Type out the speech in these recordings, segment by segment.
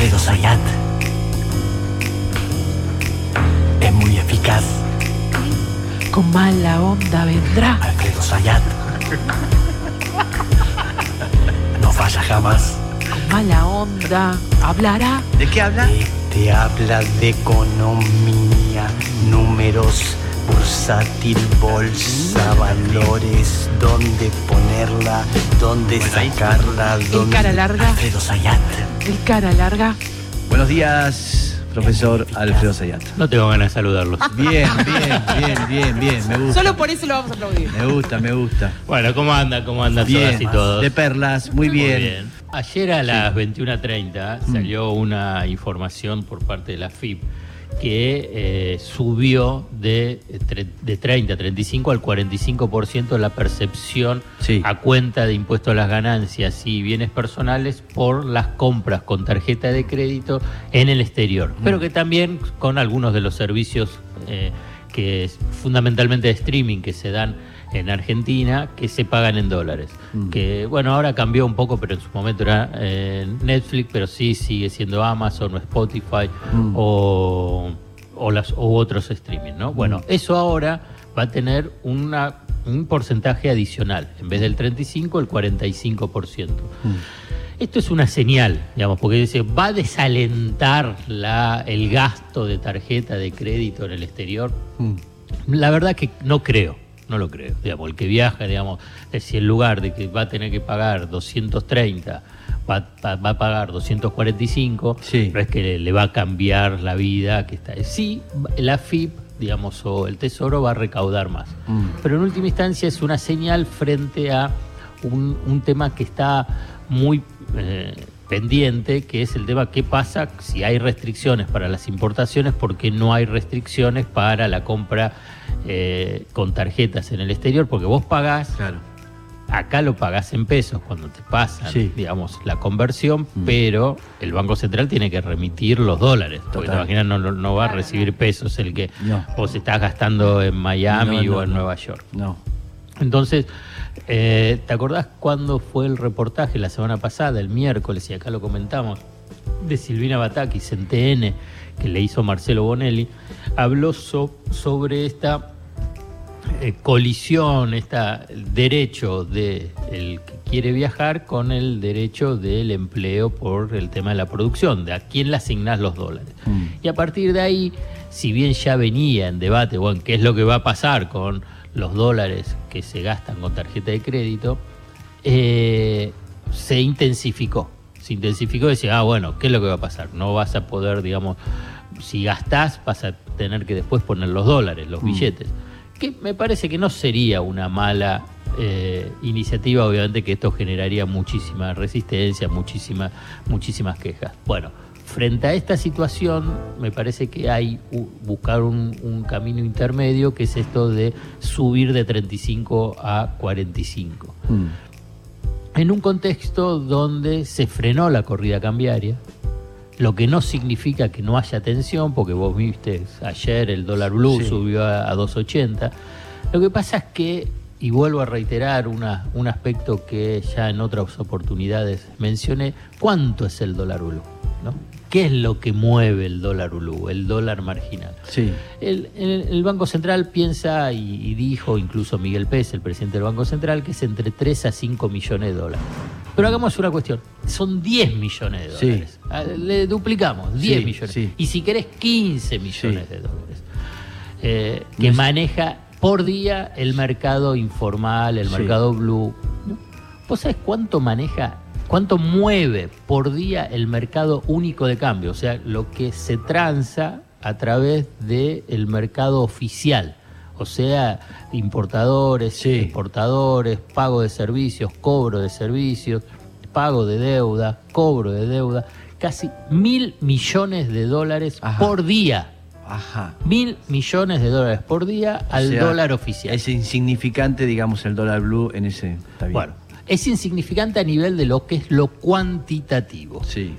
Alfredo Sayat. Es muy eficaz. Con mala onda vendrá. Alfredo Sayat. No falla jamás. Con mala onda hablará. ¿De qué habla? Te, te habla de economía, números, bursátil, bolsa, valores, dónde ponerla, dónde sacarla, dónde... cara larga. Alfredo Sayat. El cara larga. Buenos días, profesor Alfredo Sayat. No tengo ganas de saludarlos. Bien, bien, bien, bien, bien. Me gusta. Solo por eso lo vamos a aplaudir. Me gusta, me gusta. Bueno, ¿cómo anda? ¿Cómo andan Bien, todas y todos? de perlas, muy bien. Ayer a las 21.30 salió una información por parte de la FIP que eh, subió de, tre- de 30, 35 al 45% la percepción Sí. a cuenta de impuesto a las ganancias y bienes personales por las compras con tarjeta de crédito en el exterior, pero que también con algunos de los servicios eh, que es fundamentalmente de streaming que se dan en Argentina que se pagan en dólares. Mm. Que bueno, ahora cambió un poco, pero en su momento era eh, Netflix, pero sí sigue siendo Amazon o Spotify Mm. o, o las, o otros streaming, ¿no? Bueno, eso ahora va a tener una, un porcentaje adicional. En vez del 35, el 45%. Esto es una señal, digamos, porque dice, va a desalentar la, el gasto de tarjeta de crédito en el exterior. Mm. La verdad que no creo, no lo creo. Digamos, el que viaja, digamos, es si en lugar de que va a tener que pagar 230, va, va- va a pagar 245, Sí. no es que le, le va a cambiar la vida que está. Sí, la FIP, digamos, o el Tesoro va a recaudar más. Mm. Pero en última instancia es una señal frente a un, un tema que está muy eh, pendiente, que es el tema qué pasa si hay restricciones para las importaciones, porque no hay restricciones para la compra eh, con tarjetas en el exterior, porque vos pagás, Claro. acá lo pagás en pesos cuando te pasan, Sí. digamos, la conversión, Mm. pero el Banco Central tiene que remitir los dólares, porque te Total. imaginas, no, va a recibir pesos el que No. vos estás gastando en Miami No, no, o en no. Nueva York. No. Entonces, eh, ¿te acordás cuándo fue el reportaje la semana pasada, el miércoles, y acá lo comentamos, de Silvina Batakis en TN, que le hizo Marcelo Bonelli? Habló so- sobre esta eh, colisión, este derecho de el que quiere viajar con el derecho del empleo por el tema de la producción, de a quién le asignás los dólares. Mm. Y a partir de ahí, si bien ya venía en debate, bueno, qué es lo que va a pasar con los dólares que se gastan con tarjeta de crédito, eh, se intensificó. Se intensificó y decía, ah, bueno, ¿qué es lo que va a pasar? No vas a poder, digamos, si gastás, vas a tener que después poner los dólares, los Mm. billetes. Que me parece que no sería una mala eh, iniciativa, obviamente que esto generaría muchísima resistencia, muchísima, muchísimas quejas. Bueno, frente a esta situación, me parece que hay buscar un, un camino intermedio, que es esto de subir de 35 a 45 Mm. En un contexto donde se frenó la corrida cambiaria, lo que no significa que no haya tensión, porque vos viste ayer el dólar blue Sí. subió a, a 2.80. Lo que pasa es que, y vuelvo a reiterar una- un aspecto que ya en otras oportunidades mencioné, ¿cuánto es el dólar blue? ¿no? ¿Qué es lo que mueve el dólar blue, el dólar marginal? Sí. El, el- el Banco Central piensa, y, y dijo incluso Miguel Pérez, el presidente del Banco Central, que es entre 3 a 5 millones de dólares. Pero hagamos una cuestión, son 10 millones de Sí. dólares. Ah, Le duplicamos, 10 Sí, millones. sí. Y si querés, 15 millones Sí. de dólares. Eh, que No es- maneja por día el mercado informal, el Sí. mercado blue. ¿Vos sabés cuánto maneja, cuánto mueve por día el mercado único de cambio? O sea, lo que se transa a través del mercado oficial. O sea, importadores, Sí. exportadores, pago de servicios, cobro de servicios, pago de deuda, cobro de deuda. Casi mil millones de dólares Ajá. por día. Ajá. Mil millones de dólares por día O al sea, dólar oficial. Es insignificante, digamos, el dólar blue en ese. Está bien. Bueno, es insignificante a nivel de lo que es lo cuantitativo, Sí.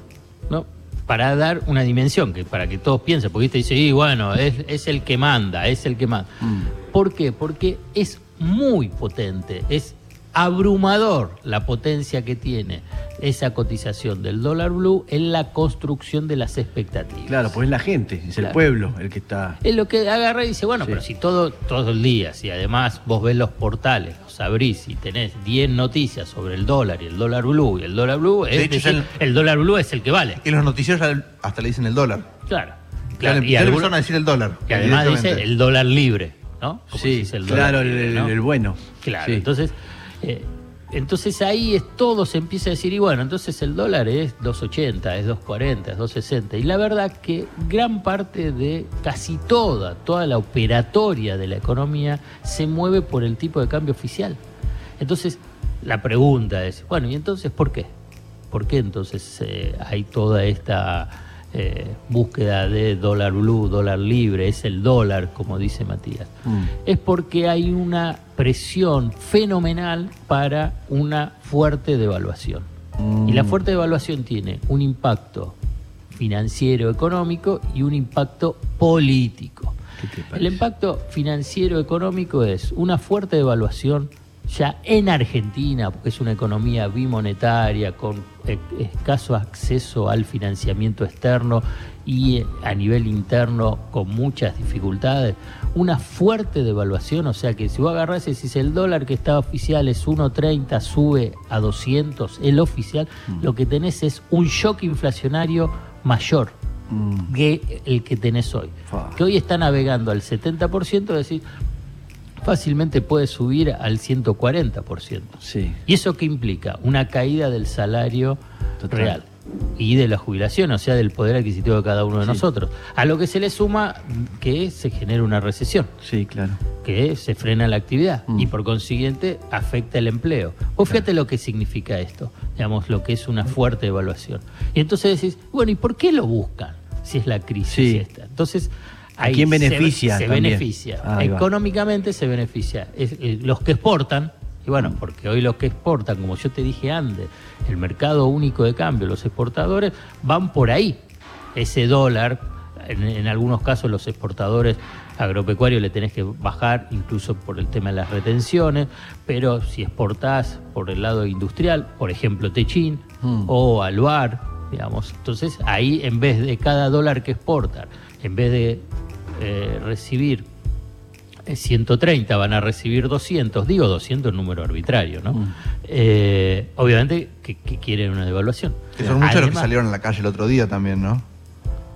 ¿no? Para dar una dimensión, que para que todos piensen, porque usted dice, y bueno, es, es el que manda, es el que manda. Mm. ¿Por qué? Porque es muy potente, es abrumador la potencia que tiene esa cotización del dólar blue en la construcción de las expectativas. Claro, pues es la gente, es el pueblo el que está. Es lo que agarra y dice, bueno, Sí. pero si todo, todo el día, si además vos ves los portales, los abrís y tenés 10 noticias sobre el dólar y el dólar blue, y el dólar blue, es De hecho, decir, ya el dólar blue es el que vale. En los noticieros hasta le dicen el dólar. Claro. Claro. Y algunos- a decir el dólar. que además dice el dólar libre, ¿no? Como se Sí, dice el dólar claro, el, libre, el- ¿no? el bueno. Claro, Sí. entonces, eh, entonces ahí es todo se empieza a decir, y bueno, entonces el dólar es 2.80, es 2.40, es 2.60. Y la verdad que gran parte de casi toda, toda la operatoria de la economía se mueve por el tipo de cambio oficial. Entonces, la pregunta es, bueno, ¿y entonces por qué? ¿Por qué entonces eh, hay toda esta eh, búsqueda de dólar blue, dólar libre, es el dólar, como dice Matías? Mm. Es porque hay una presión fenomenal para una fuerte devaluación. Mm. Y la fuerte devaluación tiene un impacto financiero, económico y un impacto político. ¿Qué te El impacto financiero económico es una fuerte devaluación ya en Argentina, porque es una economía bimonetaria con eh, escaso acceso al financiamiento externo y eh, a nivel interno con muchas dificultades, una fuerte devaluación, o sea que si vos agarrás y decís el dólar que está oficial es 1.30, sube a 200, el oficial, lo que tenés es un shock inflacionario mayor Mm. que el que tenés hoy. Que hoy está navegando al 70%, es decir, fácilmente puede subir al 140%. Sí. ¿Y eso qué implica? Una caída del salario Total. real y de la jubilación, o sea, del poder adquisitivo de cada uno de Sí. nosotros. A lo que se le suma que se genera una recesión Sí, claro. que se frena la actividad Mm. y por consiguiente afecta el empleo. Vos fíjate lo que significa esto, digamos, lo que es una fuerte evaluación. Y entonces decís, bueno, ¿y por qué lo buscan si es la crisis Sí. esta? Entonces, ¿A quién se- beneficia Se, también? beneficia. Económicamente se beneficia. Es- eh, los que exportan, y Mm. bueno, porque hoy los que exportan, como yo te dije antes, el mercado único de cambio, los exportadores, van por ahí. Ese dólar, en, en algunos casos los exportadores agropecuarios le tenés que bajar, incluso por el tema de las retenciones, pero si exportás por el lado industrial, por ejemplo Techín Mm. o Aluar, digamos, entonces ahí en vez de cada dólar que exportan, en vez de eh, recibir eh, 130 van a recibir 200, digo 200 número arbitrario, ¿no? Mm. Eh, obviamente que, que quieren una devaluación. Que son muchos los que salieron a la calle el otro día también, ¿no?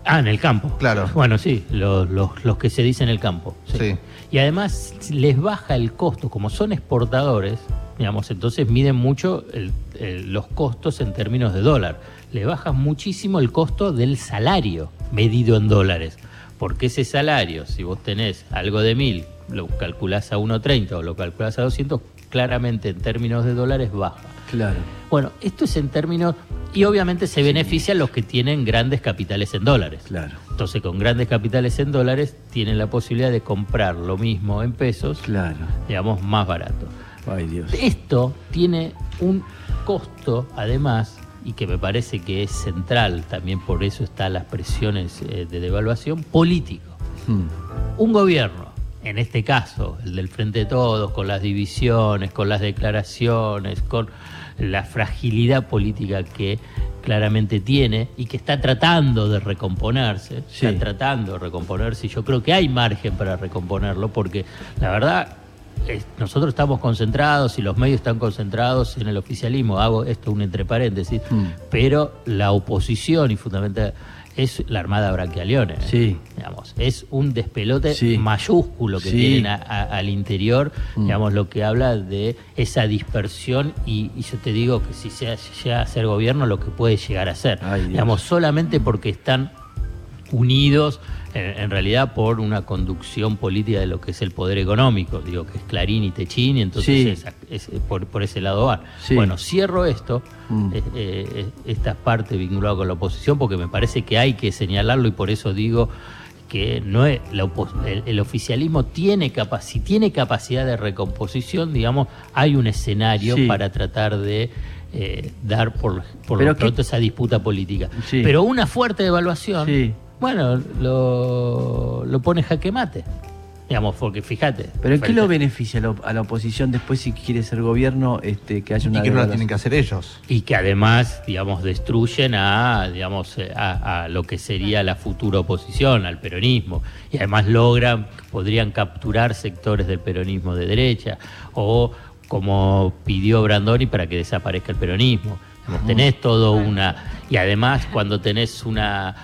Ah, en el campo. Claro. Bueno, sí, los, los- los que se dice en el campo. sí. Sí. Y además les baja el costo, como son exportadores, digamos, entonces miden mucho el- el- los costos en términos de dólar. Le baja muchísimo el costo del salario medido en dólares. Porque ese salario, si vos tenés algo de mil, lo calculás a 1.30 o lo calculás a 200, claramente en términos de dólares baja. Claro. Bueno, esto es en términos, y obviamente se benefician los que tienen grandes capitales en dólares. Claro. Entonces, con grandes capitales en dólares, tienen la posibilidad de comprar lo mismo en pesos, Claro. digamos, más barato. Ay, Dios. Esto tiene un costo, además, y que me parece que es central, también por eso están las presiones eh, de devaluación, político. Mm. Un gobierno, en este caso, el del Frente de Todos, con las divisiones, con las declaraciones, con la fragilidad política que claramente tiene y que está tratando de recomponerse, Sí. está tratando de recomponerse y yo creo que hay margen para recomponerlo porque la verdad nosotros estamos concentrados y los medios están concentrados en el oficialismo, hago esto un entre paréntesis, Mm. pero la oposición y fundamental es la Armada Branquialeone. Sí. Digamos, es un despelote Sí. mayúsculo que Sí. tienen a- a- al interior, Mm. digamos, lo que habla de esa dispersión y, y yo te digo que si se llega a ser gobierno, lo que puede llegar a ser. Ay, digamos, solamente porque están unidos en, en realidad por una conducción política de lo que es el poder económico, digo que es Clarín y Techín, y entonces Sí. es- por, por ese lado. Sí. Bueno, cierro esto, Mm. eh, eh, esta parte vinculada con la oposición, porque me parece que hay que señalarlo y por eso digo que no es la el, el oficialismo tiene si tiene capacidad de recomposición, digamos, hay un escenario Sí. para tratar de eh, dar por, por lo pronto esa disputa política. Sí. Pero una fuerte devaluación, Sí. Bueno, lo, lo pone jaque mate. Digamos, porque fíjate. Pero ¿en qué lo beneficia a la, a la oposición después si quiere ser gobierno este, que haya una Y que no la tienen que hacer ellos. Y que además, digamos, destruyen a, digamos, eh, a, a lo que sería la futura oposición, al peronismo. Y además logran, podrían capturar sectores del peronismo de derecha, o como pidió Brandoni para que desaparezca el peronismo. Tenés todo una. Y además, cuando tenés una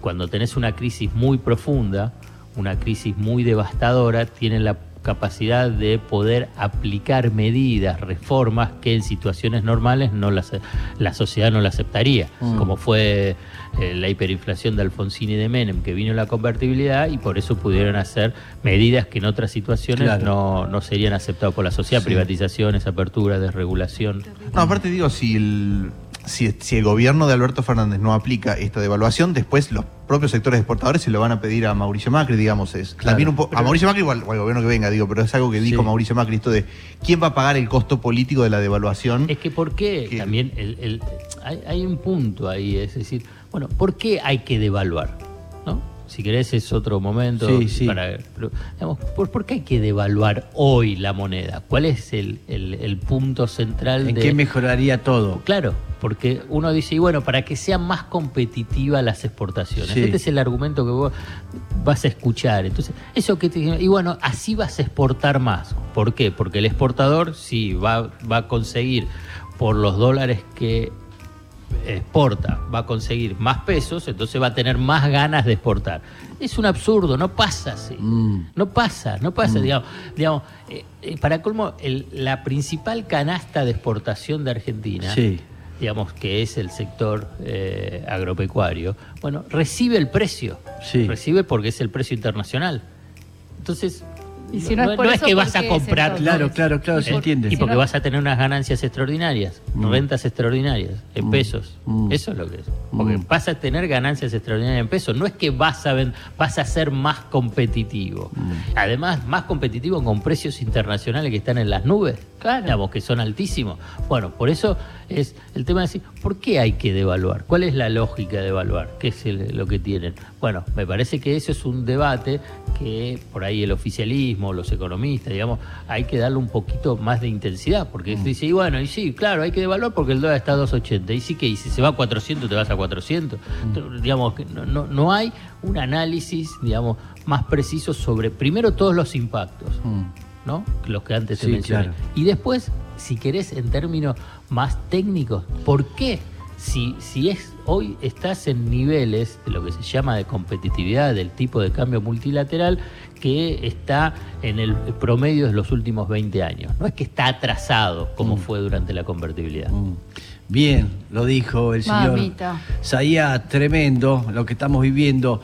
cuando tenés una crisis muy profunda, una crisis muy devastadora, tienen la capacidad de poder aplicar medidas, reformas que en situaciones normales no las, la sociedad no la aceptaría, como fue eh, la hiperinflación de Alfonsín y de Menem, que vino la convertibilidad y por eso pudieron hacer medidas que en otras situaciones Claro. no, no serían aceptadas por la sociedad, Sí. privatizaciones, apertura, desregulación. No, aparte digo, si el, si, si el gobierno de Alberto Fernández no aplica esta devaluación, después los propios sectores exportadores se lo van a pedir a Mauricio Macri, digamos. Es, Claro, también un po- a Mauricio Macri o al, o al gobierno que venga, digo, pero es algo que dijo Sí. Mauricio Macri, esto de quién va a pagar el costo político de la devaluación. Es que ¿por qué? Que- También el- el- hay, hay un punto ahí, es decir, bueno, ¿por qué hay que devaluar? ¿No? Si querés es otro momento. Sí, sí. Para, pero, digamos, ¿por, por qué hay que devaluar hoy la moneda? ¿Cuál es el, el- el punto central ¿En de...? qué mejoraría todo? Claro, porque uno dice, y bueno, para que sean más competitivas las exportaciones. Sí. Este es el argumento que vos vas a escuchar. Entonces, eso que te y bueno, así vas a exportar más. ¿Por qué? Porque el exportador sí va, va a conseguir por los dólares que exporta, va a conseguir más pesos, entonces va a tener más ganas de exportar. Es un absurdo, no pasa así. Mm. No pasa, no pasa, digamos, digamos eh, eh, para colmo, el- la principal canasta de exportación de Argentina, Sí. digamos que es el sector eh, agropecuario, bueno, recibe el precio, Sí. recibe porque es el precio internacional. Entonces, Y si no es por eso, que ¿por vas a es comprar... Claro, claro, claro, se entiende. Y porque Si no- vas a tener unas ganancias extraordinarias, Mm. rentas extraordinarias, en Mm. pesos. Mm. Eso es lo que es. Porque Mm. vas a tener ganancias extraordinarias en pesos. No es que vas a, ven- vas a ser más competitivo. Mm. Además, más competitivo con precios internacionales que están en las nubes. Claro. Digamos, que son altísimos. Bueno, por eso es el tema de decir, ¿por qué hay que devaluar? ¿Cuál es la lógica de devaluar? ¿Qué es el- lo que tienen? Bueno, me parece que eso es un debate que por ahí el oficialismo, los economistas, digamos, hay que darle un poquito más de intensidad, porque se dice, y bueno, y sí, claro, hay que devaluar porque el dólar está a 2.80, y sí que, y si se va a 400, te vas a 400. Entonces, Digamos, que no, no, no hay un análisis, digamos, más preciso sobre, primero, todos los impactos. Mm. ¿No? Los que antes te Sí, mencioné. claro. Y después, si querés, en términos más técnicos, ¿por qué? Si, si es hoy estás en niveles de lo que se llama de competitividad del tipo de cambio multilateral que está en el promedio de los últimos 20 años. No es que está atrasado como fue durante la convertibilidad. Mm. Bien, lo dijo el señor Mamita. Zayá, tremendo lo que estamos viviendo.